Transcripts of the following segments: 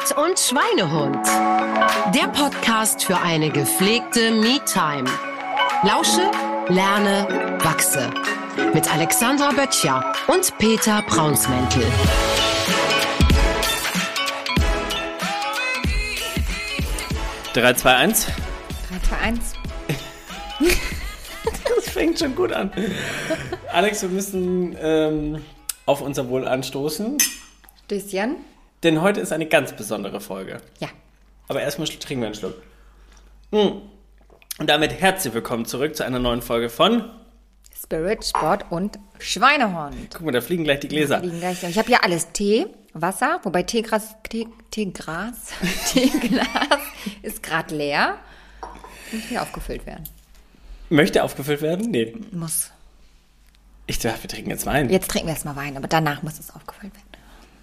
Sport und Schweinehund. Der Podcast für eine gepflegte Me-Time. Lausche, lerne, wachse. Mit Alexandra Böttcher und Peter Braunsmäntel. Drei, zwei, eins. 3, 2, 1. Das fängt schon gut an. Alex, wir müssen ähm, auf unser Wohl anstoßen, Stößchen. Denn heute ist eine ganz besondere Folge. Ja. Aber erstmal trinken wir einen Schluck. Mm. Und damit herzlich willkommen zurück zu einer neuen Folge von. Spirit, Sport und Schweinehund. Guck mal, da fliegen gleich die Gläser. Liegen gleich. Ich habe hier alles Tee, Wasser, wobei Teegras, Tee, Teegras, Teeglas ist gerade leer. Muss hier aufgefüllt werden. Möchte aufgefüllt werden? Nee. Muss. Ich dachte, wir trinken jetzt Wein. Jetzt trinken wir erstmal Wein, aber danach muss es aufgefüllt werden.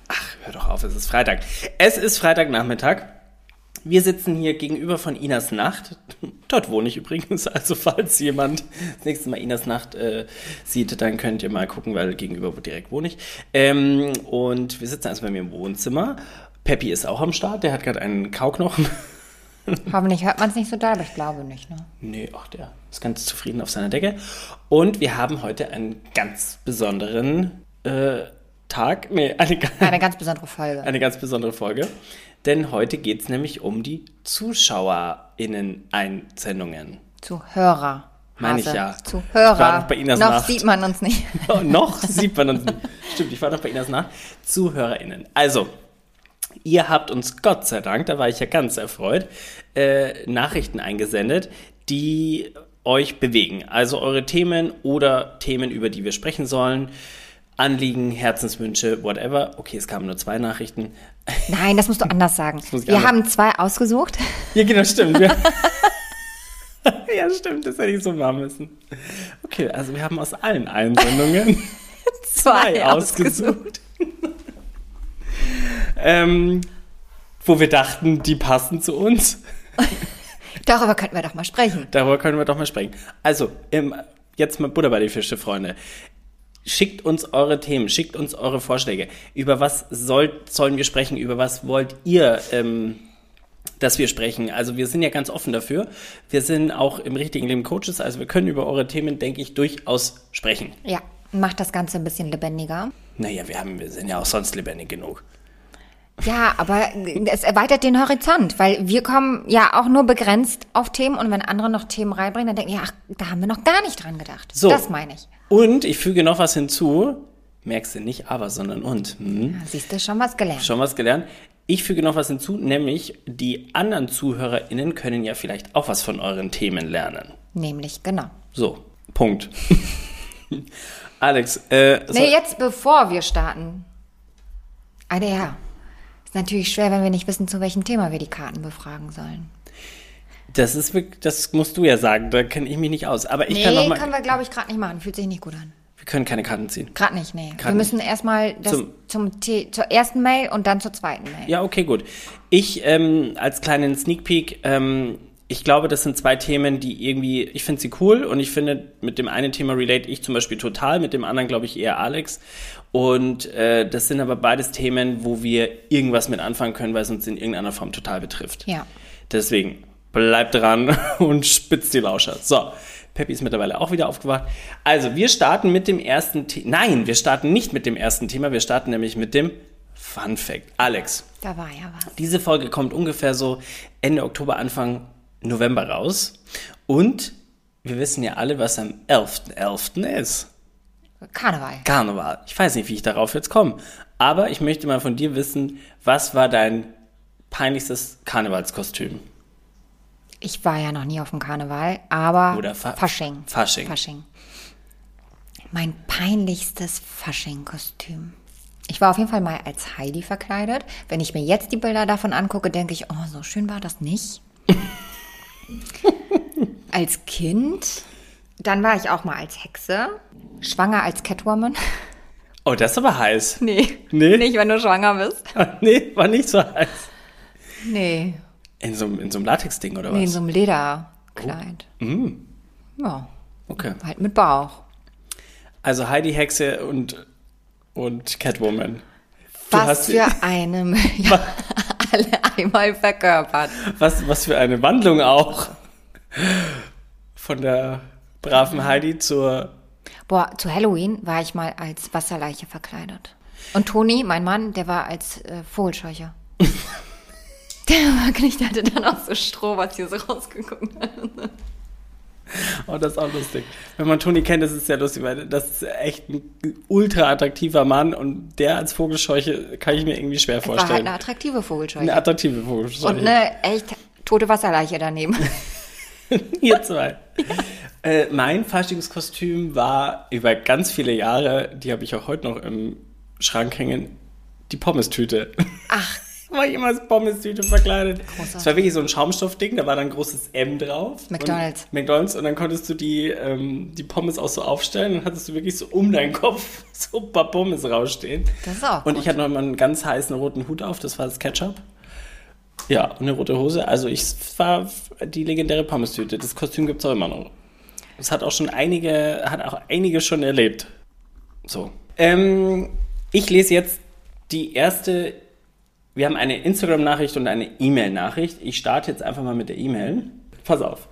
Ach, hör doch auf, es ist Freitag. Es ist Freitagnachmittag. Wir sitzen hier gegenüber von Inas Nacht. Dort wohne ich übrigens. Also falls jemand das nächste Mal Inas Nacht äh, sieht, dann könnt ihr mal gucken, weil gegenüber direkt wohne ich. Ähm, und wir sitzen also bei mir im Wohnzimmer. Peppi ist auch am Start. Der hat gerade einen Kauknochen. Hoffentlich hört man es nicht so doll, aber ich glaube nicht. Ne? Nee, ach, der ist ganz zufrieden auf seiner Decke. Und wir haben heute einen ganz besonderen äh, Tag. Nee, eine, Eine ganz besondere Folge. eine ganz besondere Folge. Denn heute geht es nämlich um die ZuschauerInnen-Einsendungen. Zu Hörer. Meine ich ja. Zu Ich war Hörer. noch bei Inas Noch sieht man uns nicht. Noch sieht man uns nicht. Stimmt, ich war noch bei Ihnen nach. ZuhörerInnen. Also, ihr habt uns Gott sei Dank, da war ich ja ganz erfreut, äh, Nachrichten eingesendet, die euch bewegen. Also eure Themen oder Themen, über die wir sprechen sollen. Anliegen, Herzenswünsche, whatever. Okay, es kamen nur zwei Nachrichten. Nein, das musst du anders sagen. Wir haben zwei ausgesucht. Ja, genau, stimmt. Ja, stimmt, das hätte ich so machen müssen. Okay, also wir haben aus allen Einsendungen zwei ausgesucht. ähm, wo wir dachten, die passen zu uns. Darüber könnten wir doch mal sprechen. Darüber können wir doch mal sprechen. Also, ähm, jetzt mal Butter bei die Fische, Freunde. Schickt uns eure Themen, schickt uns eure Vorschläge. Über was soll, sollen wir sprechen? Über was wollt ihr, ähm, dass wir sprechen? Also wir sind ja ganz offen dafür. Wir sind auch im richtigen Leben Coaches, also wir können über eure Themen, denke ich, durchaus sprechen. Ja, macht das Ganze ein bisschen lebendiger. Naja, wir, haben, wir sind ja auch sonst lebendig genug. Ja, aber es erweitert den Horizont, weil wir kommen ja auch nur begrenzt auf Themen und wenn andere noch Themen reinbringen, dann denken wir, ach, da haben wir noch gar nicht dran gedacht. So. Das meine ich. Und ich füge noch was hinzu. Merkst du nicht aber, sondern und. Hm? Da siehst du schon was gelernt. Schon was gelernt. Ich füge noch was hinzu, nämlich die anderen ZuhörerInnen können ja vielleicht auch was von euren Themen lernen. Nämlich, genau. So, Punkt. Alex, äh, so, Nee, jetzt bevor wir starten. Eine ja. Ist natürlich schwer, wenn wir nicht wissen, zu welchem Thema wir die Karten befragen sollen. Das ist das musst du ja sagen, da kenne ich mich nicht aus. Aber ich Nee, kann noch mal, können wir, glaube ich, gerade nicht machen. Fühlt sich nicht gut an. wir können keine Karten ziehen. Gerade nicht, nee. Grad wir müssen erstmal Zum- zum, T zur ersten Mail und dann zur zweiten Mail. Ja, okay, gut. Ich ähm, als kleinen Sneak Peek, ähm, ich glaube, das sind zwei Themen, die irgendwie, ich finde sie cool und ich finde, mit dem einen Thema relate ich zum Beispiel total, mit dem anderen glaube ich eher Alex. Und äh, das sind aber beides Themen, wo wir irgendwas mit anfangen können, weil es uns in irgendeiner Form total betrifft. Ja. Deswegen bleibt dran und spitzt die Lauscher. So, Peppi ist mittlerweile auch wieder aufgewacht. Also, wir starten mit dem ersten Thema. Nein, wir starten nicht mit dem ersten Thema, wir starten nämlich mit dem Fun Fact. Alex, Da war ja was. diese Folge kommt ungefähr so Ende Oktober, Anfang November raus. Und wir wissen ja alle, was am 11.11. ist. Karneval. Karneval. Ich weiß nicht, wie ich darauf jetzt komme. Aber ich möchte mal von dir wissen, was war dein peinlichstes Karnevalskostüm? Ich war ja noch nie auf dem Karneval, aber Oder Fa- Fasching. Fasching. Fasching. Mein peinlichstes Fasching-Kostüm. Ich war auf jeden Fall mal als Heidi verkleidet. Wenn ich mir jetzt die Bilder davon angucke, denke ich, oh, so schön war das nicht. als Kind, dann war ich auch mal als Hexe, schwanger als Catwoman. Oh, das ist aber heiß. Nee, Nee? nicht, wenn du schwanger bist. nee, war nicht so heiß. Nee, In so, einem- in so einem Latex-Ding oder was? nee in so einem Lederkleid. Ja, okay. halt mit Bauch. Also Heidi Hexe und, und Catwoman. Du Was hast- für eine, ja, alle einmal verkörpert. Was, was für eine Wandlung auch. Von der braven Heidi zur. Boah, zu Halloween war ich mal als Wasserleiche verkleidet. Und Toni, mein Mann, der war als äh, Vogelscheuche. der der hatte dann auch so Stroh, was hier so rausgeguckt hat. Oh, das ist auch lustig. Wenn man Toni kennt, das ist sehr lustig, weil das ist echt ein ultra attraktiver Mann und der als Vogelscheuche kann ich mir irgendwie schwer War halt vorstellen. eine attraktive Vogelscheuche. Eine attraktive Vogelscheuche. Und eine echt tote Wasserleiche daneben. Ihr zwei. äh, mein Faschingskostüm war über ganz viele Jahre, die habe ich auch heute noch im Schrank hängen, die Pommes-Tüte. Ach, war ich immer als Pommes-Tüte verkleidet. Großartig. Es war wirklich so ein Schaumstoffding, da war dann ein großes M drauf. McDonald's. Und, McDonalds und dann konntest du die, ähm, die Pommes auch so aufstellen und hattest du wirklich so um deinen Kopf so ein paar Pommes rausstehen. Das ist auch Und gut. ich hatte noch immer einen ganz heißen roten Hut auf, das war das Ketchup. Ja, und eine rote Hose. Also ich war die legendäre Pommes-Tüte. Das Kostüm gibt es auch immer noch. Das hat auch schon einige, hat auch einige schon erlebt. So. Ähm, ich lese jetzt die erste. Wir haben eine Instagram-Nachricht und eine E-Mail-Nachricht. Ich starte jetzt einfach mal mit der E-Mail. Pass auf.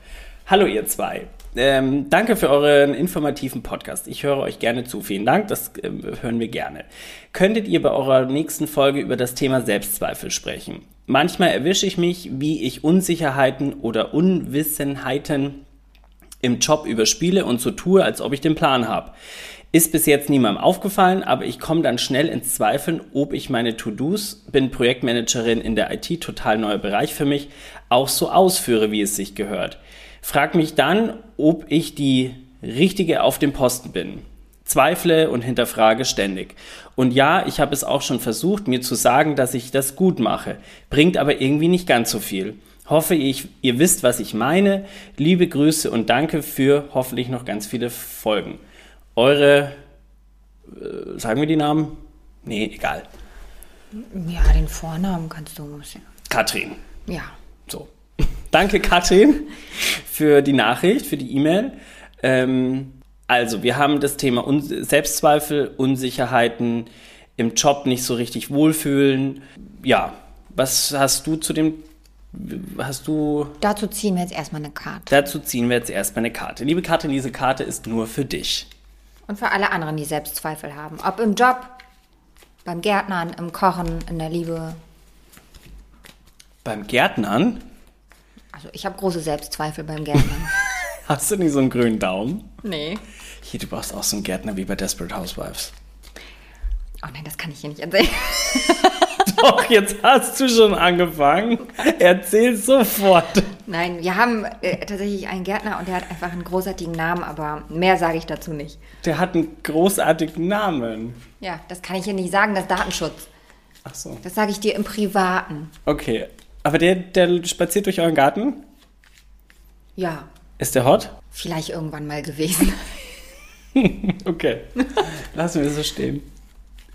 Hallo ihr zwei. Ähm, danke für euren informativen Podcast. Ich höre euch gerne zu. Vielen Dank, das ähm, hören wir gerne. Könntet ihr bei eurer nächsten Folge über das Thema Selbstzweifel sprechen? Manchmal erwische ich mich, wie ich Unsicherheiten oder Unwissenheiten im Job überspiele und so tue, als ob ich den Plan habe. Ist bis jetzt niemandem aufgefallen, aber ich komme dann schnell ins Zweifeln, ob ich meine To-Dos, bin Projektmanagerin in der IT, total neuer Bereich für mich, auch so ausführe, wie es sich gehört. Frag mich dann, ob ich die richtige auf dem Posten bin. Zweifle und hinterfrage ständig. Und ja, ich habe es auch schon versucht, mir zu sagen, dass ich das gut mache, bringt aber irgendwie nicht ganz so viel. Hoffe ich, ihr wisst, was ich meine. Liebe Grüße und danke für hoffentlich noch ganz viele Folgen. Eure, äh, sagen wir die Namen? Nee, egal. Ja, den Vornamen kannst du bisschen. Katrin. Ja. So. Danke, Katrin, für die Nachricht, für die E-Mail. Ähm, also, wir haben das Thema Un Selbstzweifel, Unsicherheiten, im Job nicht so richtig wohlfühlen. Ja, was hast du zu dem, hast du, Dazu ziehen wir jetzt erstmal eine Karte. dazu ziehen wir jetzt erstmal eine Karte. Liebe Katrin, diese Karte ist nur für dich. Und für alle anderen, die Selbstzweifel haben. Ob im Job, beim Gärtnern, im Kochen, in der Liebe. Beim Gärtnern, Also ich habe große Selbstzweifel beim Gärtnern. hast du nicht so einen grünen Daumen? nee. Hier, du brauchst auch so einen Gärtner wie bei Desperate Housewives. Oh nein, das kann ich hier nicht erzählen. Doch, jetzt hast du schon angefangen. Erzähl sofort. Nein, wir haben äh, tatsächlich einen Gärtner und der hat einfach einen großartigen Namen, aber mehr sage ich dazu nicht. Der hat einen großartigen Namen. Ja, das kann ich hier nicht sagen, das ist Datenschutz. Ach so. Das sage ich dir im Privaten. Okay. Aber der, der spaziert durch euren Garten? Ja, Ist der hot? vielleicht irgendwann mal gewesen. Okay. Lassen wir das so stehen.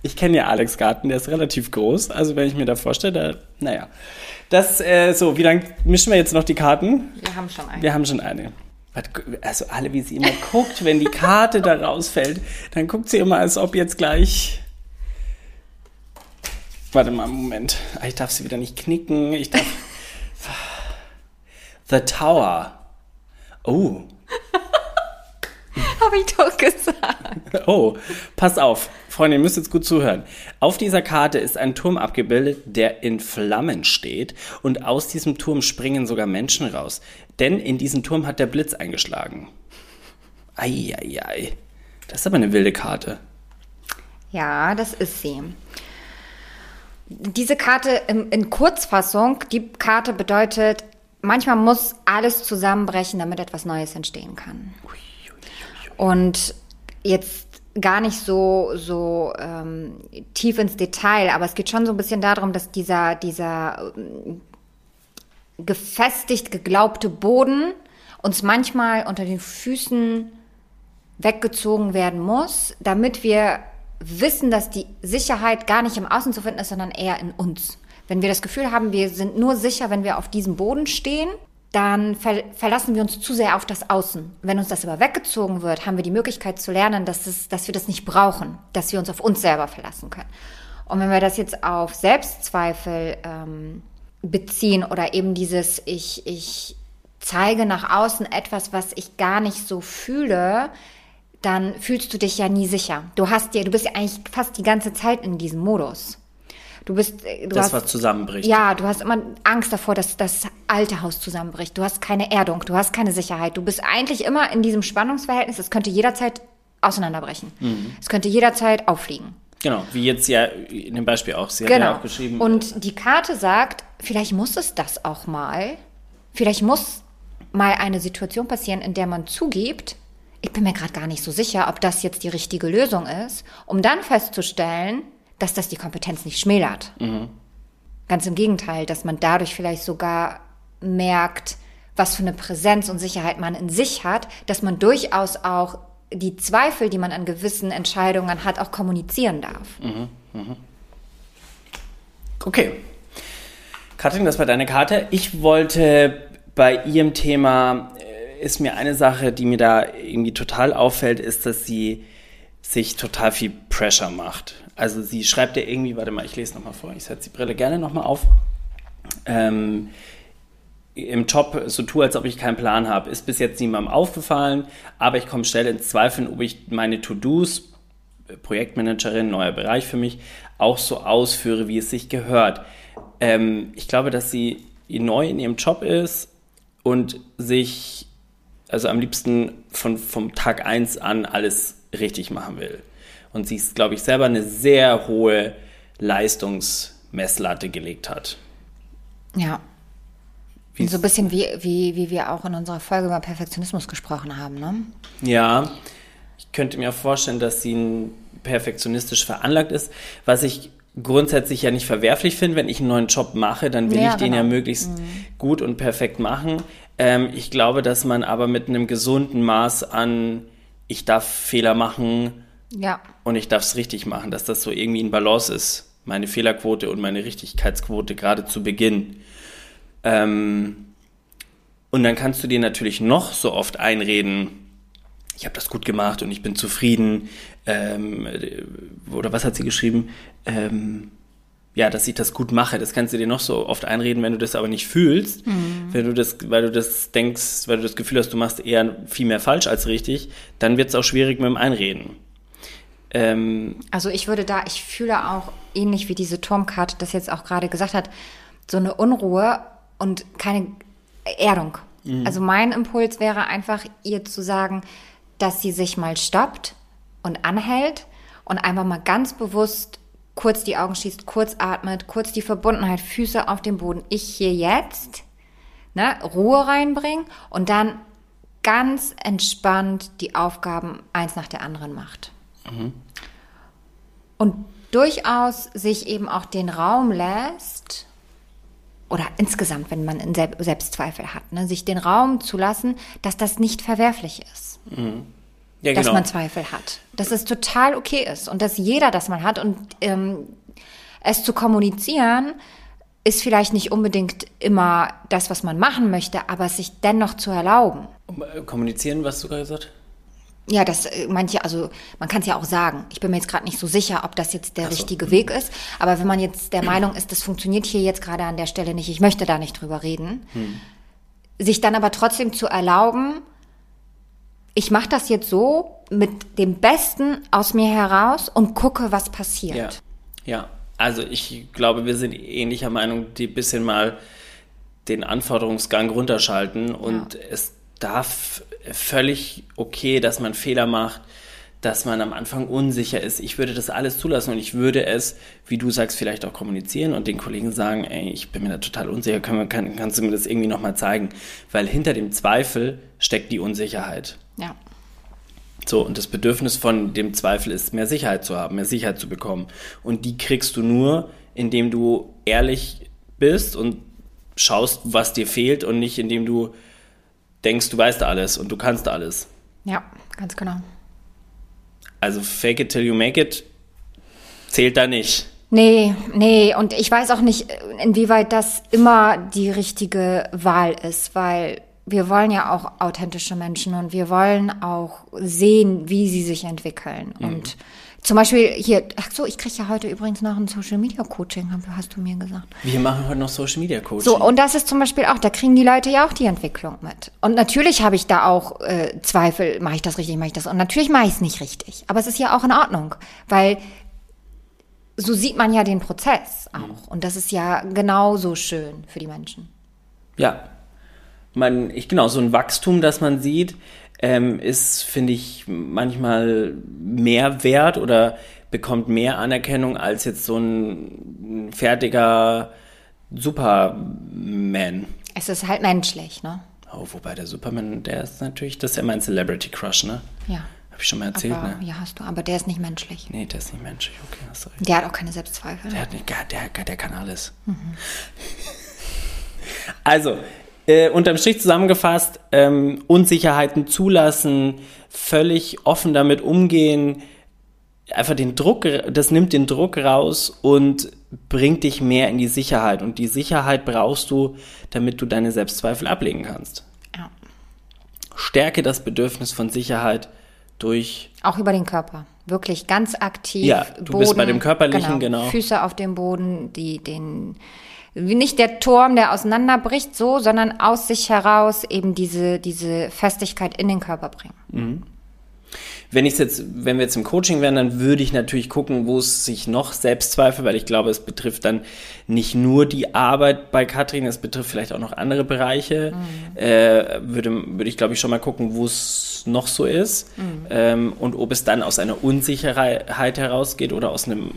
Ich kenne ja Alex Garten, der ist relativ groß. Also wenn ich mir da vorstelle, da, naja. Das, äh, so, wie lange mischen wir jetzt noch die Karten? Wir haben schon einen. Wir haben schon eine. Also alle, wie sie immer guckt, wenn die Karte da rausfällt, dann guckt sie immer, als ob jetzt gleich. Warte mal, Moment. Ah, Ich darf sie wieder nicht knicken. Ich darf. The Tower. Oh, Habe ich doch gesagt. oh, pass auf, Freunde, ihr müsst jetzt gut zuhören. Auf dieser Karte ist ein Turm abgebildet, der in Flammen steht und aus diesem Turm springen sogar Menschen raus. Denn in diesen Turm hat der Blitz eingeschlagen. Eieiei. Das ist aber eine wilde Karte. Ja, das ist sie. Diese Karte in, in Kurzfassung, die Karte bedeutet, manchmal muss alles zusammenbrechen, damit etwas Neues entstehen kann. Und jetzt gar nicht so, so ähm, tief ins Detail, aber es geht schon so ein bisschen darum, dass dieser, dieser ähm, gefestigt geglaubte Boden uns manchmal unter den Füßen weggezogen werden muss, damit wir wissen, dass die Sicherheit gar nicht im Außen zu finden ist, sondern eher in uns. Wenn wir das Gefühl haben, wir sind nur sicher, wenn wir auf diesem Boden stehen, dann ver verlassen wir uns zu sehr auf das Außen. Wenn uns das aber weggezogen wird, haben wir die Möglichkeit zu lernen, dass, es, dass wir das nicht brauchen, dass wir uns auf uns selber verlassen können. Und wenn wir das jetzt auf Selbstzweifel ähm, beziehen oder eben dieses, ich, ich zeige nach außen etwas, was ich gar nicht so fühle, dann fühlst du dich ja nie sicher. Du hast ja, du bist ja eigentlich fast die ganze Zeit in diesem Modus. Du bist, äh, du das, hast, was zusammenbricht. Ja, du hast immer Angst davor, dass das alte Haus zusammenbricht. Du hast keine Erdung, du hast keine Sicherheit. Du bist eigentlich immer in diesem Spannungsverhältnis. Es könnte jederzeit auseinanderbrechen. Mhm. Es könnte jederzeit auffliegen. Genau, wie jetzt ja in dem Beispiel auch. Sie hat Genau. ja auch geschrieben. Und die Karte sagt, vielleicht muss es das auch mal. Vielleicht muss mal eine Situation passieren, in der man zugibt, ich bin mir gerade gar nicht so sicher, ob das jetzt die richtige Lösung ist, um dann festzustellen, dass das die Kompetenz nicht schmälert. Ganz im Gegenteil, dass man dadurch vielleicht sogar merkt, was für eine Präsenz und Sicherheit man in sich hat, dass man durchaus auch die Zweifel, die man an gewissen Entscheidungen hat, auch kommunizieren darf. Okay. Katrin, das war deine Karte. Ich wollte bei ihrem Thema, äh, ist mir eine Sache, die mir da irgendwie total auffällt, ist, dass sie sich total viel Pressure macht. Also sie schreibt ja irgendwie, warte mal, ich lese nochmal vor, ich setze die Brille gerne nochmal auf. Ähm, im Job so tue, als ob ich keinen Plan habe. Ist bis jetzt niemandem aufgefallen, aber ich komme schnell ins Zweifeln, ob ich meine To-Dos, äh, Projektmanagerin, neuer Bereich für mich, auch so ausführe, wie es sich gehört. Ähm, ich glaube, dass sie neu in ihrem Job ist und sich, also am liebsten von, vom Tag 1 an alles richtig machen will. Und sie ist, glaube ich, selber eine sehr hohe Leistungsmesslatte gelegt hat. Ja. so ein bisschen wie, wie, wie wir auch in unserer Folge über Perfektionismus gesprochen haben, ne? Ja, ich könnte mir vorstellen, dass sie perfektionistisch veranlagt ist, was ich grundsätzlich ja nicht verwerflich finde. Wenn ich einen neuen Job mache, dann will Ja, ich den ja genau. möglichst gut und perfekt machen. Ähm, ich glaube, dass man aber mit einem gesunden Maß an, ich darf Fehler machen Ja. und ich darf es richtig machen, dass das so irgendwie in Balance ist. Meine Fehlerquote und meine Richtigkeitsquote gerade zu Beginn. Ähm, und dann kannst du dir natürlich noch so oft einreden, ich habe das gut gemacht und ich bin zufrieden. Ähm, äh, oder was hat sie geschrieben? Ähm, ja, dass ich das gut mache. Das kannst du dir noch so oft einreden, wenn du das aber nicht fühlst, wenn du das, weil du das denkst, weil du das Gefühl hast, du machst eher viel mehr falsch als richtig, dann wird es auch schwierig mit dem Einreden. Ähm, Also ich würde da, ich fühle auch ähnlich wie diese Turmkarte das jetzt auch gerade gesagt hat, so eine Unruhe und keine Erdung. Also mein Impuls wäre einfach, ihr zu sagen, dass sie sich mal stoppt und anhält und einfach mal ganz bewusst kurz die Augen schließt, kurz atmet, kurz die Verbundenheit, Füße auf dem Boden. Ich hier jetzt, ne, Ruhe reinbringen und dann ganz entspannt die Aufgaben eins nach der anderen macht. Und durchaus sich eben auch den Raum lässt, oder insgesamt, wenn man Selbstzweifel hat, ne, sich den Raum zu lassen, dass das nicht verwerflich ist, ja, dass genau. man Zweifel hat. Dass es total okay ist und dass jeder das mal hat. Und ähm, es zu kommunizieren ist vielleicht nicht unbedingt immer das, was man machen möchte, aber es sich dennoch zu erlauben. Äh, Kommunizieren, was du gerade gesagt Ja, das äh, manche, also man kann es ja auch sagen. Ich bin mir jetzt gerade nicht so sicher, ob das jetzt der so. richtige Weg ist. Aber wenn man jetzt der Meinung ist, das funktioniert hier jetzt gerade an der Stelle nicht, ich möchte da nicht drüber reden, sich dann aber trotzdem zu erlauben, ich mache das jetzt so mit dem Besten aus mir heraus und gucke, was passiert. Ja. Ja, also ich glaube, wir sind ähnlicher Meinung, die bisschen mal den Anforderungsgang runterschalten und es darf völlig okay, dass man Fehler macht, dass man am Anfang unsicher ist. Ich würde das alles zulassen und ich würde es, wie du sagst, vielleicht auch kommunizieren und den Kollegen sagen, ey, ich bin mir da total unsicher, kann, kann, kannst du mir das irgendwie nochmal zeigen? Weil hinter dem Zweifel steckt die Unsicherheit. Ja. So, und das Bedürfnis von dem Zweifel ist, mehr Sicherheit zu haben, mehr Sicherheit zu bekommen. Und die kriegst du nur, indem du ehrlich bist und schaust, was dir fehlt und nicht indem du denkst, du weißt alles und du kannst alles. Ja, ganz genau. Also fake it till you make it zählt da nicht. Nee, nee, und ich weiß auch nicht, inwieweit das immer die richtige Wahl ist, weil wir wollen ja auch authentische Menschen und wir wollen auch sehen, wie sie sich entwickeln. Mhm. Und zum Beispiel hier, ach so, ich kriege ja heute übrigens noch ein Social Media Coaching, hast du mir gesagt. Wir machen heute noch Social Media Coaching. So, und das ist zum Beispiel auch, da kriegen die Leute ja auch die Entwicklung mit. Und natürlich habe ich da auch äh, Zweifel, mache ich das richtig, mache ich das. Und natürlich mache ich es nicht richtig. Aber es ist ja auch in Ordnung, weil so sieht man ja den Prozess auch. Und das ist ja genauso schön für die Menschen. Ja. Man, ich, genau, so ein Wachstum, das man sieht, ähm, ist, finde ich, manchmal mehr wert oder bekommt mehr Anerkennung als jetzt so ein fertiger Superman. Es ist halt menschlich, ne? Oh, wobei der Superman, der ist natürlich, das ist ja mein Celebrity Crush, ne? Ja. Hab ich schon mal erzählt, Aber, ne? ja, hast du, aber der ist nicht menschlich. Nee, der ist nicht menschlich, okay, hast du recht. Der hat auch keine Selbstzweifel. Der, hat nicht, der, der, der kann alles. Also, äh, unterm Strich zusammengefasst, ähm, Unsicherheiten zulassen, völlig offen damit umgehen, einfach den Druck, das nimmt den Druck raus und bringt dich mehr in die Sicherheit. Und die Sicherheit brauchst du, damit du deine Selbstzweifel ablegen kannst. Ja. Stärke das Bedürfnis von Sicherheit durch Auch über den Körper. Wirklich ganz aktiv. Ja, du bist bei dem Körperlichen, genau. Füße auf dem Boden, die den, nicht der Turm, der auseinanderbricht, so, sondern aus sich heraus eben diese, diese Festigkeit in den Körper bringen. Wenn ich jetzt, wenn wir jetzt im Coaching wären, dann würde ich natürlich gucken, wo es sich noch Selbstzweifel, weil ich glaube, es betrifft dann nicht nur die Arbeit bei Katrin, es betrifft vielleicht auch noch andere Bereiche. Äh, würde, würde ich, glaube ich, schon mal gucken, wo es noch so ist ähm, und ob es dann aus einer Unsicherheit herausgeht oder aus einem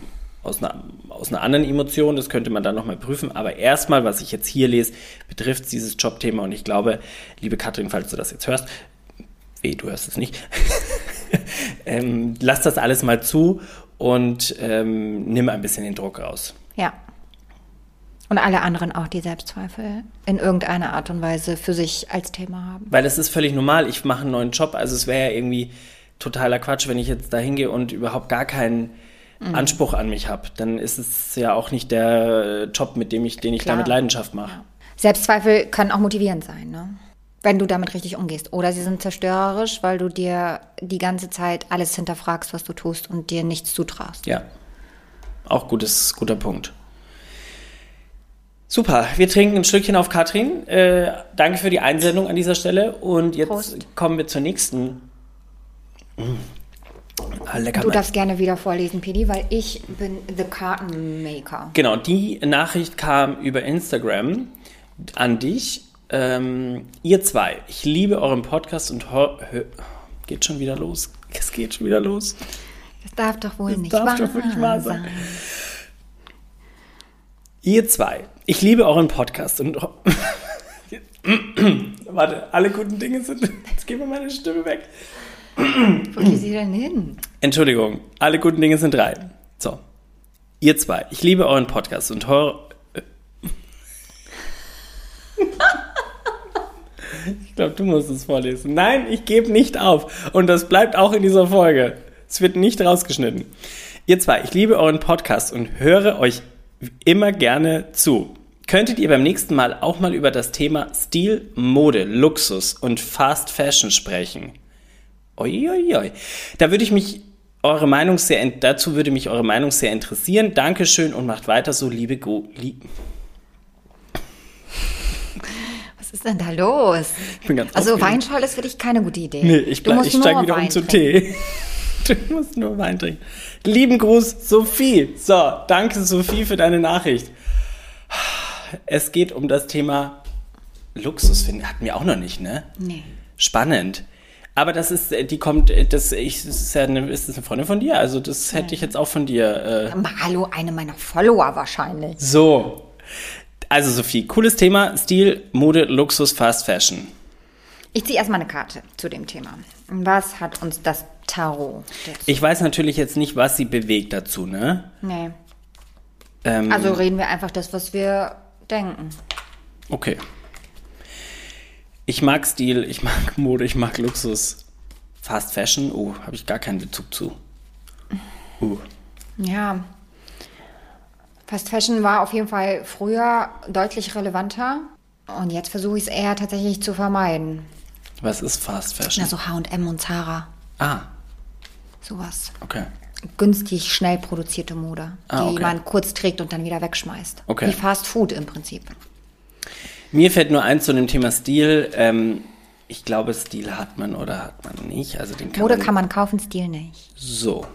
aus einer, aus einer anderen Emotion, das könnte man dann nochmal prüfen. Aber erstmal, was ich jetzt hier lese, betrifft dieses Jobthema und ich glaube, liebe Katrin, falls du das jetzt hörst, weh, du hörst es nicht, ähm, lass das alles mal zu und ähm, nimm ein bisschen den Druck raus. Ja. Und alle anderen auch, die Selbstzweifel in irgendeiner Art und Weise für sich als Thema haben. Weil es ist völlig normal, ich mache einen neuen Job, also es wäre ja irgendwie totaler Quatsch, wenn ich jetzt da hingehe und überhaupt gar keinen Anspruch an mich habe. Dann ist es ja auch nicht der Job, mit dem ich, den ich Klar. da mit Leidenschaft mache. Selbstzweifel können auch motivierend sein, ne? Wenn du damit richtig umgehst. Oder sie sind zerstörerisch, weil du dir die ganze Zeit alles hinterfragst, was du tust und dir nichts zutraust. Ja. Auch gutes, guter Punkt. Super, wir trinken ein Stückchen auf Katrin. Äh, danke für die Einsendung an dieser Stelle. Und jetzt Prost. kommen wir zur nächsten. Mm. Ah, lecker. Du darfst gerne wieder vorlesen, Pedi, weil ich bin the Kartenmaker. Genau, die Nachricht kam über Instagram an dich. Ähm, ihr zwei, ich liebe euren Podcast und geht schon wieder los. Es geht schon wieder los. Das darf doch wohl Das nicht darf wahr doch wirklich wahr sein. Ihr zwei, ich liebe euren Podcast und warte, alle guten Dinge sind. Jetzt geht mir meine Stimme weg. Wo geht sie denn hin? Entschuldigung, alle guten Dinge sind drei. So. Ihr zwei, ich liebe euren Podcast und höre. Ich glaube, du musst es vorlesen. Nein, ich gebe nicht auf. Und das bleibt auch in dieser Folge. Es wird nicht rausgeschnitten. Ihr zwei, ich liebe euren Podcast und höre euch immer gerne zu. Könntet ihr beim nächsten Mal auch mal über das Thema Stil, Mode, Luxus und Fast Fashion sprechen? Uiuiui. Da würde ich mich eure Meinung sehr, dazu würde mich eure Meinung sehr interessieren. Dankeschön und macht weiter so, liebe Go. Lie Was ist denn da los? Also. Weinschorle ist für dich keine gute Idee. Nee, ich, bleib, ich steige wieder um Wein zu trinken. Tee. Du musst nur Wein trinken. Lieben Gruß, Sophie. So, danke Sophie für deine Nachricht. Es geht um das Thema Luxus, hatten wir auch noch nicht, ne? Nee. Spannend. Aber das ist, äh, die kommt, äh, das, ich, das ist, ja eine, ist das eine Freundin von dir? Also das hätte ich jetzt auch von dir. Äh, Hallo, eine meiner Follower wahrscheinlich. so. Also Sophie, cooles Thema. Stil, Mode, Luxus, Fast Fashion. Ich ziehe erstmal eine Karte zu dem Thema. Was hat uns das Tarot dazu? Ich weiß natürlich jetzt nicht, was sie bewegt dazu, ne? Nee. Ähm, Also reden wir einfach das, was wir denken. Okay. Ich mag Stil, ich mag Mode, ich mag Luxus. Fast Fashion, oh, habe ich gar keinen Bezug zu. Uh. Ja. Fast Fashion war auf jeden Fall früher deutlich relevanter. Und jetzt versuche ich es eher tatsächlich zu vermeiden. Was ist Fast Fashion? Also H&M und Zara, ah, sowas. okay. Günstig, schnell produzierte Mode, Ah, die okay. man kurz trägt und dann wieder wegschmeißt. Okay. Wie Fast Food im Prinzip. Mir fällt nur eins zu dem Thema Stil. Ähm, ich glaube, Stil hat man oder hat man nicht. Also den kann Mode man kann man kaufen, Stil nicht. So,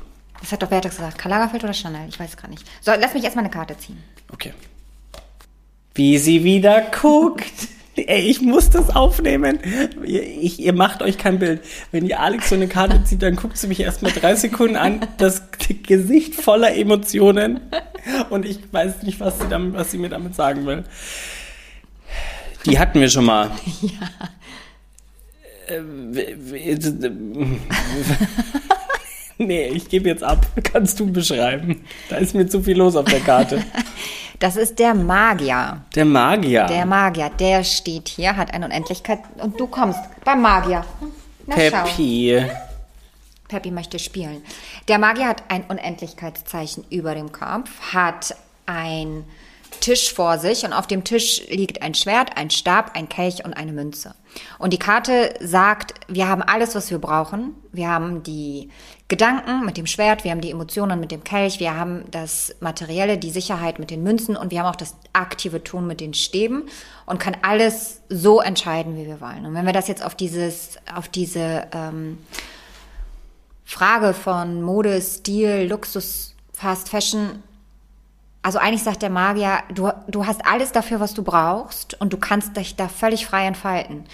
Das hat doch Bertex gesagt. Karl Lagerfeld oder Chanel? Ich weiß es gerade nicht. So, lass mich erstmal eine Karte ziehen. okay. Wie sie wieder guckt. Ey, ich muss das aufnehmen. Ihr, ich, ihr macht euch kein Bild. Wenn die Alex so eine Karte zieht, dann guckt sie mich erstmal drei Sekunden an. Das Gesicht voller Emotionen. Und ich weiß nicht, was sie, damit, was sie mir damit sagen will. Die hatten wir schon mal. Ja. Nee, ich gebe jetzt ab. Kannst du beschreiben? Da ist mir zu viel los auf der Karte. Das ist der Magier. Der Magier. Der Magier, der steht hier, hat eine Unendlichkeit und du kommst beim Magier. Na schau. Peppi. Peppi möchte spielen. Der Magier hat ein Unendlichkeitszeichen über dem Kopf, hat ein Tisch vor sich und auf dem Tisch liegt ein Schwert, ein Stab, ein Kelch und eine Münze. Und die Karte sagt, wir haben alles, was wir brauchen. Wir haben die Gedanken mit dem Schwert, wir haben die Emotionen mit dem Kelch, wir haben das Materielle, die Sicherheit mit den Münzen und wir haben auch das aktive Tun mit den Stäben und kann alles so entscheiden, wie wir wollen. Und wenn wir das jetzt auf dieses, auf diese ähm, Frage von Mode, Stil, Luxus, Fast Fashion. Also eigentlich sagt der Magier, du, du hast alles dafür, was du brauchst und du kannst dich da völlig frei entfalten.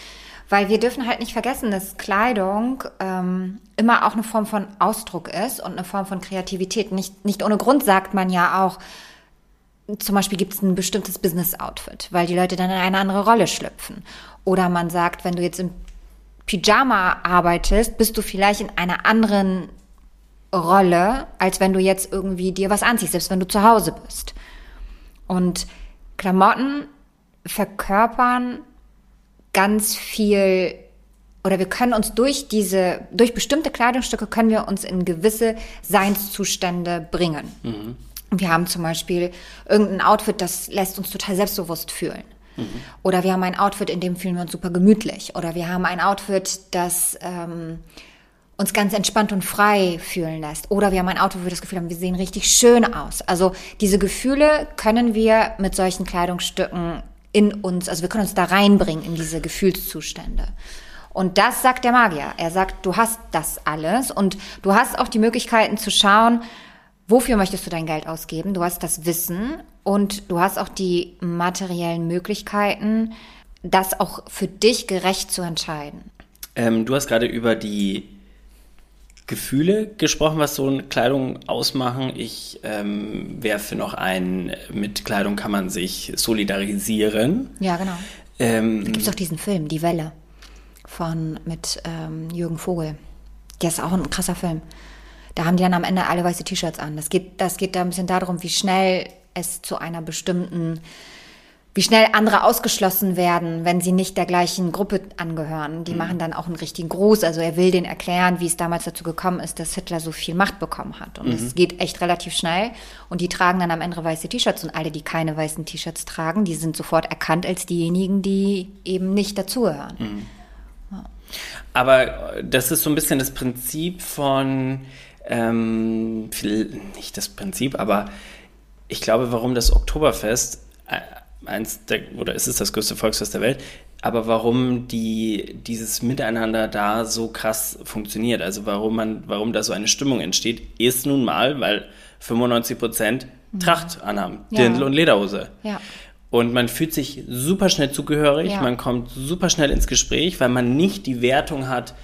Weil wir dürfen halt nicht vergessen, dass Kleidung ähm, immer auch eine Form von Ausdruck ist und eine Form von Kreativität. Nicht, nicht ohne Grund sagt man ja auch, zum Beispiel gibt es ein bestimmtes Business-Outfit, weil die Leute dann in eine andere Rolle schlüpfen. Oder man sagt, wenn du jetzt im Pyjama arbeitest, bist du vielleicht in einer anderen Rolle, als wenn du jetzt irgendwie dir was anziehst, selbst wenn du zu Hause bist. Und Klamotten verkörpern ganz viel oder wir können uns durch diese, durch bestimmte Kleidungsstücke können wir uns in gewisse Seinszustände bringen. Und Wir haben zum Beispiel irgendein Outfit, das lässt uns total selbstbewusst fühlen. Oder wir haben ein Outfit, in dem fühlen wir uns super gemütlich. Oder wir haben ein Outfit, das ähm, uns ganz entspannt und frei fühlen lässt. Oder wir haben ein Outfit, wo wir das Gefühl haben, wir sehen richtig schön aus. Also diese Gefühle können wir mit solchen Kleidungsstücken in uns, also wir können uns da reinbringen in diese Gefühlszustände. Und das sagt der Magier. Er sagt, du hast das alles und du hast auch die Möglichkeiten zu schauen, wofür möchtest du dein Geld ausgeben. Du hast das Wissen und du hast auch die materiellen Möglichkeiten, das auch für dich gerecht zu entscheiden. Ähm, du hast gerade über die Gefühle gesprochen, was so eine Kleidung ausmachen. Ich ähm, werfe noch ein, mit Kleidung kann man sich solidarisieren. Ja, genau. Ähm, Gibt es auch diesen Film, Die Welle, von mit ähm, Jürgen Vogel. Der ist auch ein krasser Film. Da haben die dann am Ende alle weiße T-Shirts an. Das geht, das geht da ein bisschen darum, wie schnell es zu einer bestimmten, wie schnell andere ausgeschlossen werden, wenn sie nicht der gleichen Gruppe angehören. Die machen dann auch einen richtigen Gruß. Also er will denen erklären, wie es damals dazu gekommen ist, dass Hitler so viel Macht bekommen hat. Und es geht echt relativ schnell. Und die tragen dann am Ende weiße T-Shirts. Und alle, die keine weißen T-Shirts tragen, die sind sofort erkannt als diejenigen, die eben nicht dazugehören. Aber das ist so ein bisschen das Prinzip von, ähm, viel- nicht das Prinzip, aber ich glaube, warum das Oktoberfest äh, eins der, oder ist es das größte Volksfest der Welt, aber warum die, dieses Miteinander da so krass funktioniert, also warum man, warum da so eine Stimmung entsteht, ist nun mal, weil 95 Prozent Tracht anhaben, Ja. Dirndl und Lederhose. Ja. Und man fühlt sich super schnell zugehörig, Ja. man kommt super schnell ins Gespräch, weil man nicht die Wertung hat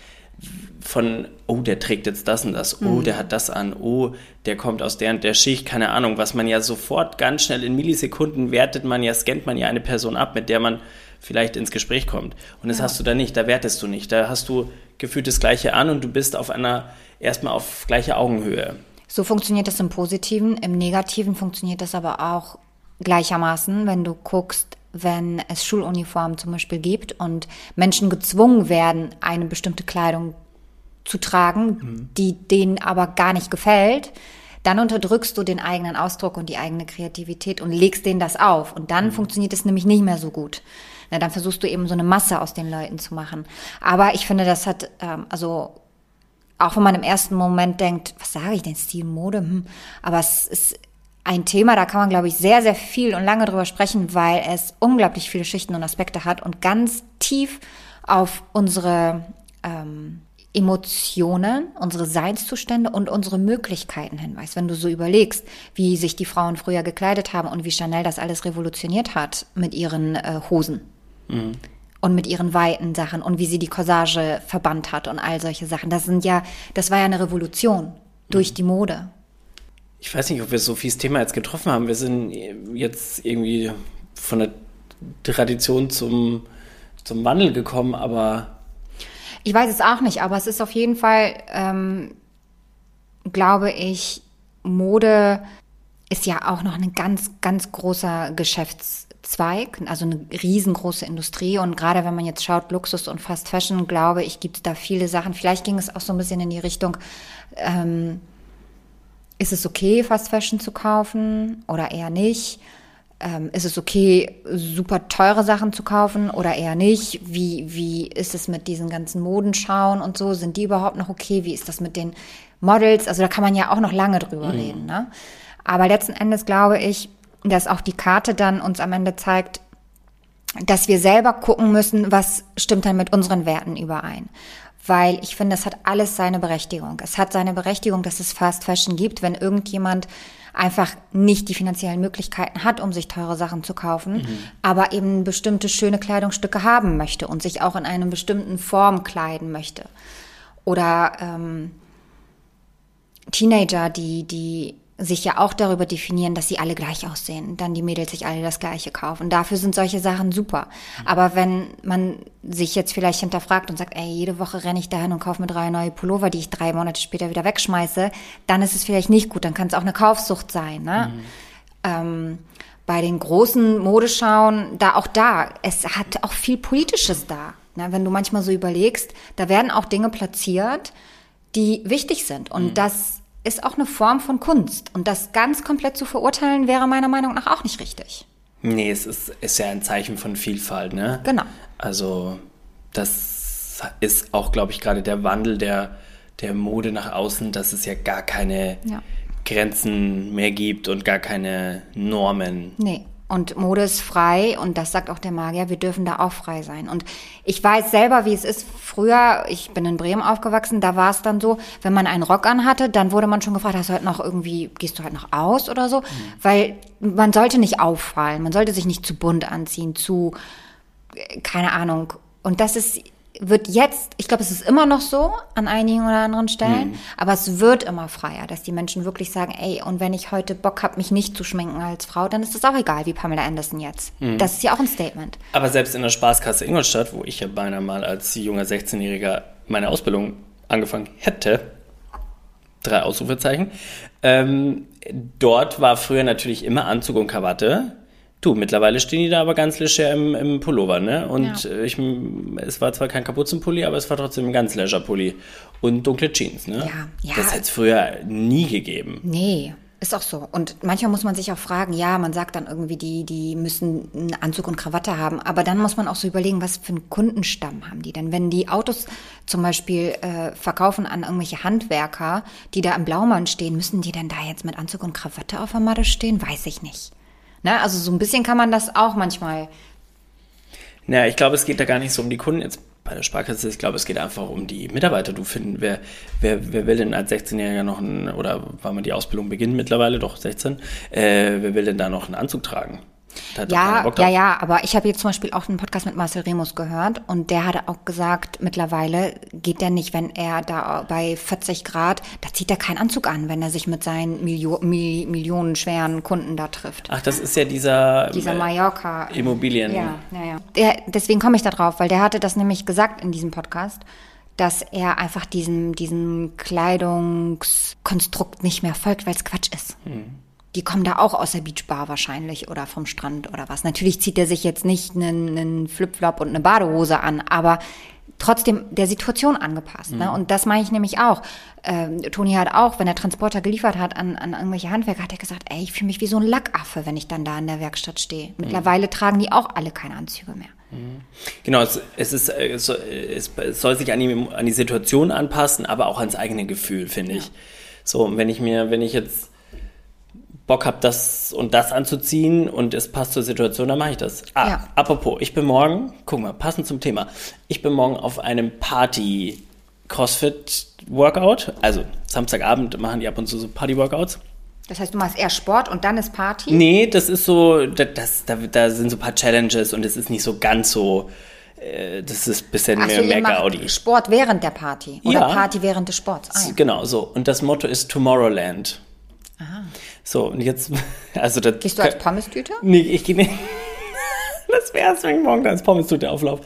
von, oh, der trägt jetzt das und das, oh, der hat das an, oh, der kommt aus der und der Schicht, keine Ahnung, was man ja sofort ganz schnell in Millisekunden wertet man ja, scannt man ja eine Person ab, mit der man vielleicht ins Gespräch kommt. Und das hast du da nicht, da wertest du nicht, da hast du gefühlt das Gleiche an und du bist auf einer, erstmal auf gleicher Augenhöhe. So funktioniert das im Positiven. Im Negativen funktioniert das aber auch gleichermaßen, wenn du guckst, wenn es Schuluniformen zum Beispiel gibt und Menschen gezwungen werden, eine bestimmte Kleidung zu tragen, die denen aber gar nicht gefällt, dann unterdrückst du den eigenen Ausdruck und die eigene Kreativität und legst denen das auf. Und dann funktioniert es nämlich nicht mehr so gut. Na, dann versuchst du eben so eine Masse aus den Leuten zu machen. Aber ich finde, das hat, ähm, also auch wenn man im ersten Moment denkt, was sage ich denn, Stil, Mode, hm. aber es ist ein Thema, da kann man, glaube ich, sehr, sehr viel und lange drüber sprechen, weil es unglaublich viele Schichten und Aspekte hat und ganz tief auf unsere ähm, Emotionen, unsere Seinszustände und unsere Möglichkeiten hinweist. Wenn du so überlegst, wie sich die Frauen früher gekleidet haben und wie Chanel das alles revolutioniert hat mit ihren äh, Hosen. Mhm. Und mit ihren weiten Sachen und wie sie die Corsage verbannt hat und all solche Sachen. Das sind ja, das war ja eine Revolution durch mhm. die Mode. Ich weiß nicht, ob wir Sophies Thema jetzt getroffen haben. Wir sind jetzt irgendwie von der Tradition zum, zum Wandel gekommen, aber ich weiß es auch nicht, aber es ist auf jeden Fall, ähm, glaube ich, Mode ist ja auch noch ein ganz, ganz großer Geschäftszweig, also eine riesengroße Industrie. Und gerade wenn man jetzt schaut, Luxus und Fast Fashion, glaube ich, gibt es da viele Sachen. Vielleicht ging es auch so ein bisschen in die Richtung, ähm, ist es okay, Fast Fashion zu kaufen oder eher nicht? ähm, ist es okay, super teure Sachen zu kaufen oder eher nicht? Wie, wie ist es mit diesen ganzen Modenschauen und so? Sind die überhaupt noch okay? Wie ist das mit den Models? Also da kann man ja auch noch lange drüber mhm. reden. Ne? Aber letzten Endes glaube ich, dass auch die Karte dann uns am Ende zeigt, dass wir selber gucken müssen, was stimmt dann mit unseren Werten überein. Weil ich finde, es hat alles seine Berechtigung. Es hat seine Berechtigung, dass es Fast Fashion gibt, wenn irgendjemand einfach nicht die finanziellen Möglichkeiten hat, um sich teure Sachen zu kaufen, mhm. aber eben bestimmte schöne Kleidungsstücke haben möchte und sich auch in einer bestimmten Form kleiden möchte. Oder ähm, Teenager, die, die sich ja auch darüber definieren, dass sie alle gleich aussehen, dann die Mädels sich alle das gleiche kaufen. Dafür sind solche Sachen super. Aber wenn man sich jetzt vielleicht hinterfragt und sagt, ey, jede Woche renne ich dahin und kaufe mir drei neue Pullover, die ich drei Monate später wieder wegschmeiße, dann ist es vielleicht nicht gut. Dann kann es auch eine Kaufsucht sein. Ne? Mhm. Ähm, bei den großen Modeschauen, da auch da, es hat auch viel Politisches da. Ne? Wenn du manchmal so überlegst, da werden auch Dinge platziert, die wichtig sind. Und mhm. das ist auch eine Form von Kunst. Und das ganz komplett zu verurteilen, wäre meiner Meinung nach auch nicht richtig. Nee, es ist, ist ja ein Zeichen von Vielfalt, ne? Genau. Also, das ist auch, glaube ich, gerade der Wandel der, der Mode nach außen, dass es ja gar keine ja. Grenzen mehr gibt und gar keine Normen. Nee. Und Mode ist frei und das sagt auch der Magier, wir dürfen da auch frei sein. Und ich weiß selber, wie es ist. Früher, ich bin in Bremen aufgewachsen, da war es dann so, wenn man einen Rock anhatte, dann wurde man schon gefragt, hast du heute noch irgendwie, gehst du heute noch aus oder so? Mhm. Weil man sollte nicht auffallen, man sollte sich nicht zu bunt anziehen, zu, keine Ahnung. Und das ist wird jetzt, ich glaube, es ist immer noch so an einigen oder anderen Stellen, mhm. aber es wird immer freier, dass die Menschen wirklich sagen, ey, und wenn ich heute Bock habe, mich nicht zu schminken als Frau, dann ist das auch egal, wie Pamela Anderson jetzt. Mhm. Das ist ja auch ein Statement. Aber selbst in der Spaßkasse Ingolstadt, wo ich ja beinahe mal als junger 16-Jähriger meine Ausbildung angefangen hätte, drei Ausrufezeichen, ähm, dort war früher natürlich immer Anzug und Krawatte Du, mittlerweile stehen die da aber ganz leger im, im Pullover, ne? Und ja. Ich, es war zwar kein Kapuzenpulli, aber es war trotzdem ein ganz leger Pulli. Und dunkle Jeans, ne? Ja, ja. Das hätte es früher nie gegeben. Nee. Ist auch so. Und manchmal muss man sich auch fragen, ja, man sagt dann irgendwie, die, die müssen einen Anzug und Krawatte haben. Aber dann muss man auch so überlegen, was für einen Kundenstamm haben die denn? Wenn die Autos zum Beispiel äh, verkaufen an irgendwelche Handwerker, die da im Blaumann stehen, müssen die denn da jetzt mit Anzug und Krawatte auf der Matte stehen? Weiß ich nicht. Ne? Also so ein bisschen kann man das auch manchmal. Naja, ich glaube, es geht da gar nicht so um die Kunden jetzt bei der Sparkasse. Ich glaube, es geht einfach um die Mitarbeiter. Du finden, wer, wer, wer will denn als 16-Jähriger noch ein, oder weil man die Ausbildung beginnt mittlerweile, doch 16, äh, wer will denn da noch einen Anzug tragen? Ja, ja, ja, aber ich habe jetzt zum Beispiel auch einen Podcast mit Marcel Remus gehört und der hatte auch gesagt, mittlerweile geht der nicht, wenn er da bei 40 Grad, da zieht er keinen Anzug an, wenn er sich mit seinen Milio Mil Millionen schweren Kunden da trifft. Ach, das ist ja dieser, dieser Mallorca Immobilien. Ja, ja, ja. Der, deswegen komme ich da drauf, weil der hatte das nämlich gesagt in diesem Podcast dass er einfach diesem, diesem Kleidungskonstrukt nicht mehr folgt, weil es Quatsch ist. Hm die kommen da auch aus der Beachbar wahrscheinlich oder vom Strand oder was. Natürlich zieht er sich jetzt nicht einen, einen Flipflop und eine Badehose an, aber trotzdem der Situation angepasst. Mhm. Ne? Und das meine ich nämlich auch. Ähm, Toni hat auch, wenn er Transporter geliefert hat an, an irgendwelche Handwerker, hat er gesagt, ey, ich fühle mich wie so ein Lackaffe, wenn ich dann da in der Werkstatt stehe. Mhm. Mittlerweile tragen die auch alle keine Anzüge mehr. Genau, es, es, ist, äh, es, soll- es soll sich an die, an die Situation anpassen, aber auch ans eigene Gefühl, finde ich. So, und wenn ich mir, wenn ich jetzt Bock habe, das und das anzuziehen und es passt zur Situation, dann mache ich das. Ah, Ja. apropos, ich bin morgen, guck mal, passend zum Thema, ich bin morgen auf einem Party CrossFit Workout. Also Samstagabend machen die ab und zu so Party Workouts. Das heißt, du machst eher Sport und dann ist Party? Nee, das ist so, da- das, da, da sind so ein paar Challenges und es ist nicht so ganz so, äh, das ist ein bisschen Ach mehr, so, mehr Gaudi. Sport während der Party oder Ja. Party während des Sports. Ah, ja. Genau, so. Und das Motto ist Tomorrowland. So, und jetzt, also das. Gehst du als Pommes-Tüte? Nee, ich gehe nicht. Das wär's, wenn ich morgen als Pommes tut, der Auflauf.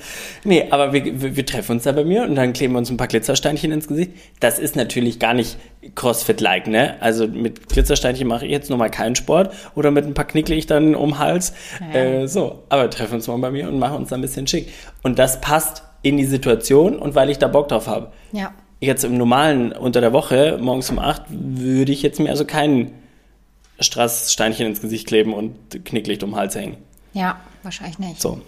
Nee, aber wir, wir, wir treffen uns da bei mir und dann kleben wir uns ein paar Glitzersteinchen ins Gesicht. Das ist natürlich gar nicht Crossfit-like, ne? Also mit Glitzersteinchen mache ich jetzt nur mal keinen Sport oder mit ein paar knickle ich dann um den Hals. Äh, so, aber treffen uns morgen bei mir und machen uns da ein bisschen schick. Und das passt in die Situation und weil ich da Bock drauf habe. Ja. Jetzt im normalen unter der Woche, morgens um 8, würde ich jetzt mir also kein Strasssteinchen ins Gesicht kleben und Knicklicht um den Hals hängen. Ja, wahrscheinlich nicht. So.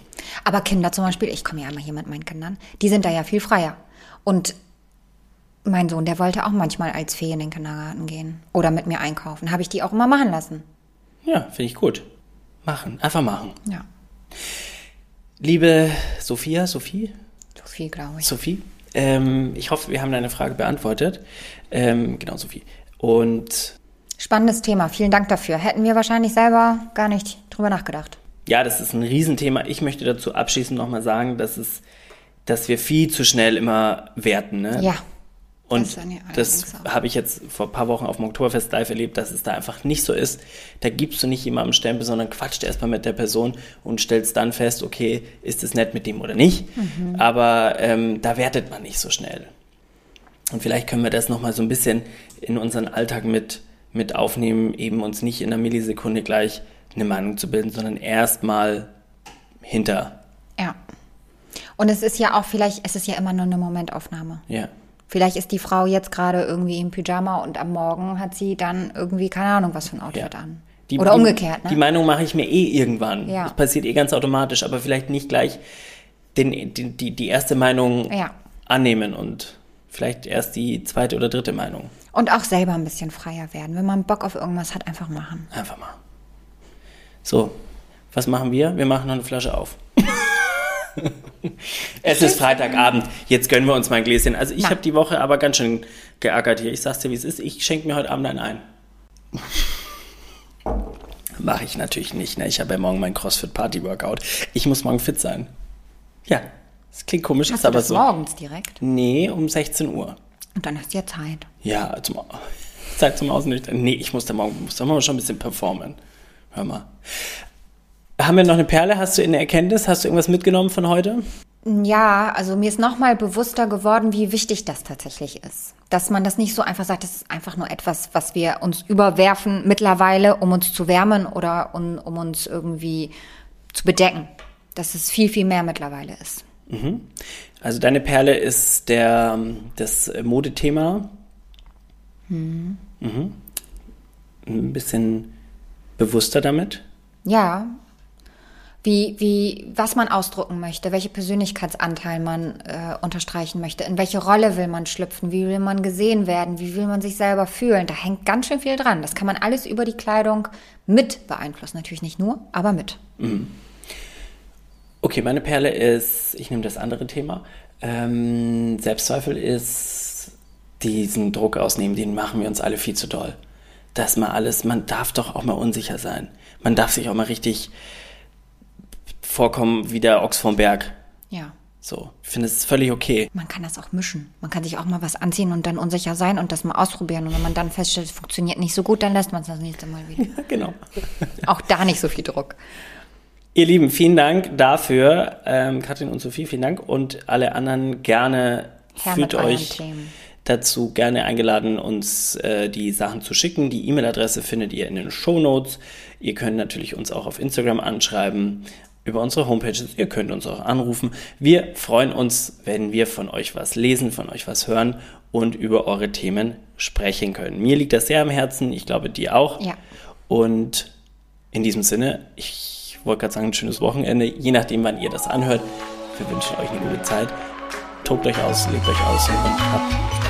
Aber Kinder zum Beispiel, ich komme ja immer hier mit meinen Kindern, die sind da ja viel freier. Und mein Sohn, der wollte auch manchmal als Fee in den Kindergarten gehen oder mit mir einkaufen. Habe ich die auch immer machen lassen. Ja, finde ich gut. Machen, einfach machen. Ja, Liebe Sophia, Sophie, so viel, glaube ich. Sophie, ähm, ich hoffe, wir haben deine Frage beantwortet. Ähm, genau, Sophie. Und Spannendes Thema, vielen Dank dafür. Hätten wir wahrscheinlich selber gar nicht drüber nachgedacht. ja, das ist ein Riesenthema. Ich möchte dazu abschließend nochmal sagen, dass es, dass wir viel zu schnell immer werten. Ne? Ja. Und Das das habe ich jetzt vor ein paar Wochen auf dem Oktoberfest live erlebt, dass es da einfach nicht so ist. Da gibst du nicht jemandem Stempel, sondern quatscht erstmal mit der Person und stellst dann fest, okay, ist es nett mit dem oder nicht. Mhm. Aber ähm, da wertet man nicht so schnell. Und vielleicht können wir das nochmal so ein bisschen in unseren Alltag mit, mit aufnehmen, eben uns nicht in einer Millisekunde gleich eine Meinung zu bilden, sondern erstmal hinter. Ja. Und es ist ja auch vielleicht, es ist ja immer nur eine Momentaufnahme. Ja. Vielleicht ist die Frau jetzt gerade irgendwie im Pyjama und am Morgen hat sie dann irgendwie, keine Ahnung, was für ein Outfit Ja. an. Die, Oder umgekehrt, ne? Die Meinung mache ich mir eh irgendwann. Ja. Das passiert eh ganz automatisch, aber vielleicht nicht gleich den, die, die, die erste Meinung Ja. annehmen und vielleicht erst die zweite oder dritte Meinung. Und auch selber ein bisschen freier werden. Wenn man Bock auf irgendwas hat, einfach machen. Einfach mal. So, was machen wir? Wir machen noch eine Flasche auf. es ist Freitagabend, jetzt gönnen wir uns mal ein Gläschen. Also ich habe die Woche aber ganz schön geärgert hier. Ich sag's dir, wie es ist. Ich schenke mir heute Abend einen ein. Mache ich natürlich nicht. Ne? Ich habe ja morgen mein CrossFit-Party-Workout. Ich muss morgen fit sein. Ja, das klingt komisch, Hast ist aber das so. morgens direkt? Nee, um 16 Uhr. Und dann hast du ja Zeit. Ja, zum, Zeit zum Ausnüchtern. Nee, ich muss da morgen, muss da morgen schon ein bisschen performen. Hör mal. Haben wir noch eine Perle? Hast du in der Erkenntnis? Hast du irgendwas mitgenommen von heute? Ja, also mir ist nochmal bewusster geworden, wie wichtig das tatsächlich ist. Dass man das nicht so einfach sagt, das ist einfach nur etwas, was wir uns überwerfen mittlerweile, um uns zu wärmen oder um, um uns irgendwie zu bedecken. Dass es viel, viel mehr mittlerweile ist. Also deine Perle ist der, das Modethema. Mhm. Ein bisschen bewusster damit. Ja. Wie, wie, was man ausdrucken möchte, welche Persönlichkeitsanteil man äh, unterstreichen möchte, in welche Rolle will man schlüpfen, wie will man gesehen werden, wie will man sich selber fühlen. Da hängt ganz schön viel dran. Das kann man alles über die Kleidung mit beeinflussen. Natürlich nicht nur, aber mit. Okay, meine Perle ist, ich nehme das andere Thema. Ähm, Selbstzweifel ist diesen Druck ausnehmen, den machen wir uns alle viel zu doll. Das mal alles, man darf doch auch mal unsicher sein. Man darf sich auch mal richtig vorkommen wie der Ochs vom Berg. Ja. So, ich finde es völlig okay. Man kann das auch mischen. Man kann sich auch mal was anziehen und dann unsicher sein und das mal ausprobieren. Und wenn man dann feststellt, es funktioniert nicht so gut, dann lässt man es das nächste Mal wieder. genau. auch da nicht so viel Druck. Ihr Lieben, vielen Dank dafür. Ähm, Katrin und Sophie, vielen Dank. Und alle anderen gerne Her fühlt euch dazu gerne eingeladen, uns äh, die Sachen zu schicken. Die E-Mail-Adresse findet ihr in den Show Notes. Ihr könnt natürlich uns auch auf Instagram anschreiben. Über unsere Homepages. Ihr könnt uns auch anrufen. Wir freuen uns, wenn wir von euch was lesen, von euch was hören und über eure Themen sprechen können. Mir liegt das sehr am Herzen, ich glaube dir auch. Ja. Und in diesem Sinne, ich wollte gerade sagen, ein schönes Wochenende, je nachdem, wann ihr das anhört. Wir wünschen euch eine gute Zeit. Tobt euch aus, legt euch aus und habt